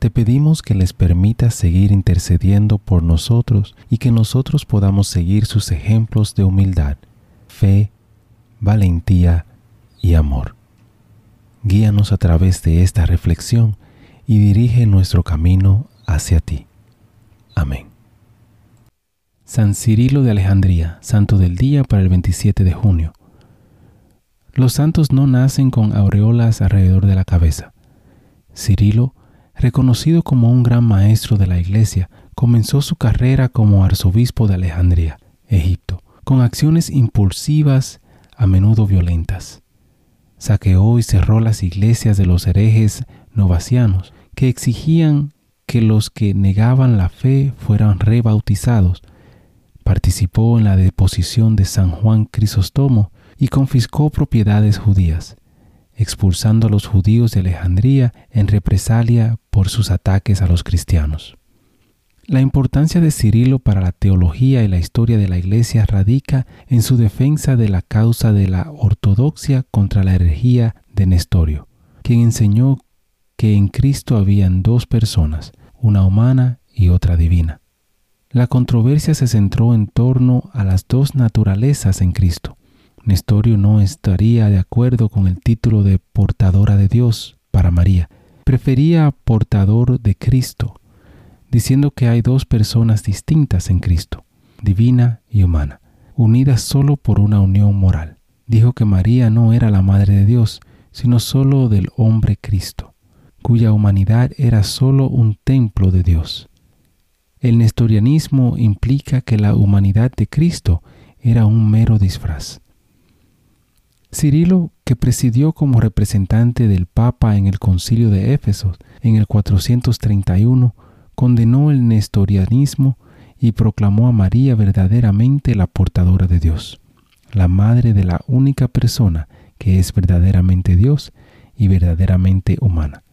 Te pedimos que les permitas seguir intercediendo por nosotros y que nosotros podamos seguir sus ejemplos de humildad, fe, valentía y amor. Guíanos a través de esta reflexión y dirige nuestro camino hacia ti. Amén. San Cirilo de Alejandría, Santo del Día para el 27 de junio. Los santos no nacen con aureolas alrededor de la cabeza. Cirilo reconocido como un gran maestro de la Iglesia, comenzó su carrera como arzobispo de Alejandría, Egipto, con acciones impulsivas, a menudo violentas. Saqueó y cerró las iglesias de los herejes novacianos, que exigían que los que negaban la fe fueran rebautizados. Participó en la deposición de San Juan Crisóstomo y confiscó propiedades judías expulsando a los judíos de Alejandría en represalia por sus ataques a los cristianos. La importancia de Cirilo para la teología y la historia de la Iglesia radica en su defensa de la causa de la ortodoxia contra la herejía de Nestorio, quien enseñó que en Cristo habían dos personas, una humana y otra divina. La controversia se centró en torno a las dos naturalezas en Cristo, Nestorio no estaría de acuerdo con el título de portadora de Dios para María. Prefería portador de Cristo, diciendo que hay dos personas distintas en Cristo, divina y humana, unidas solo por una unión moral. Dijo que María no era la Madre de Dios, sino solo del hombre Cristo, cuya humanidad era solo un templo de Dios. El nestorianismo implica que la humanidad de Cristo era un mero disfraz. Cirilo, que presidió como representante del Papa en el concilio de Éfeso en el 431, condenó el nestorianismo y proclamó a María verdaderamente la portadora de Dios, la madre de la única persona que es verdaderamente Dios y verdaderamente humana.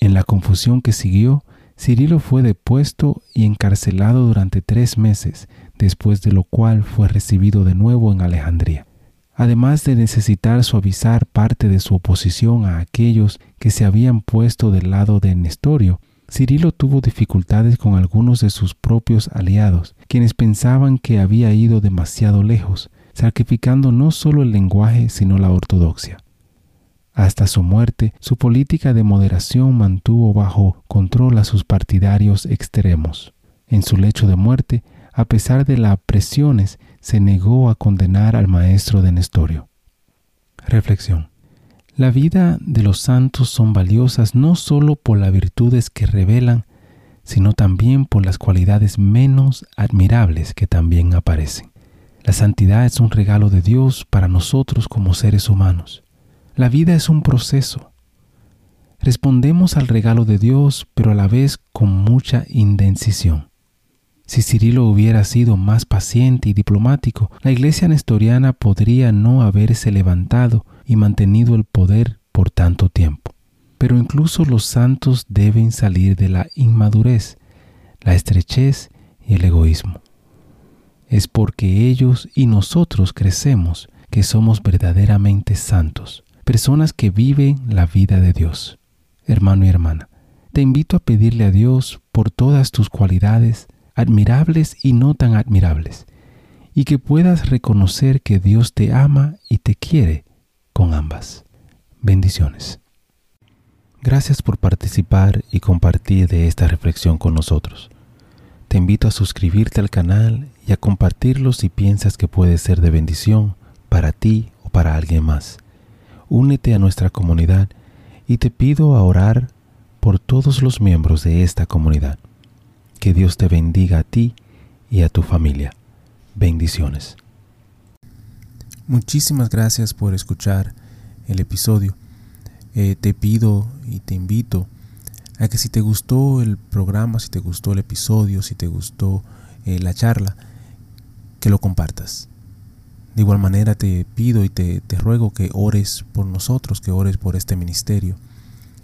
En la confusión que siguió, Cirilo fue depuesto y encarcelado durante tres meses, después de lo cual fue recibido de nuevo en Alejandría además de necesitar suavizar parte de su oposición a aquellos que se habían puesto del lado de Nestorio, Cirilo tuvo dificultades con algunos de sus propios aliados, quienes pensaban que había ido demasiado lejos, sacrificando no solo el lenguaje, sino la ortodoxia. Hasta su muerte, su política de moderación mantuvo bajo control a sus partidarios extremos. En su lecho de muerte, a pesar de las presiones, se negó a condenar al maestro de Nestorio. Reflexión. La vida de los santos son valiosas no solo por las virtudes que revelan, sino también por las cualidades menos admirables que también aparecen. La santidad es un regalo de Dios para nosotros como seres humanos. La vida es un proceso. Respondemos al regalo de Dios, pero a la vez con mucha indecisión. Si Cirilo hubiera sido más paciente y diplomático, la iglesia nestoriana podría no haberse levantado y mantenido el poder por tanto tiempo. Pero incluso los santos deben salir de la inmadurez, la estrechez y el egoísmo. Es porque ellos y nosotros crecemos que somos verdaderamente santos, personas que viven la vida de Dios. Hermano y hermana, te invito a pedirle a Dios por todas tus cualidades, admirables y no tan admirables, y que puedas reconocer que Dios te ama y te quiere con ambas. Bendiciones. Gracias por participar y compartir de esta reflexión con nosotros. Te invito a suscribirte al canal y a compartirlo si piensas que puede ser de bendición para ti o para alguien más. Únete a nuestra comunidad y te pido a orar por todos los miembros de esta comunidad. Que Dios te bendiga a ti y a tu familia. Bendiciones. Muchísimas gracias por escuchar el episodio. Eh, te pido y te invito a que si te gustó el programa, si te gustó el episodio, si te gustó eh, la charla, que lo compartas. De igual manera te pido y te, te ruego que ores por nosotros, que ores por este ministerio.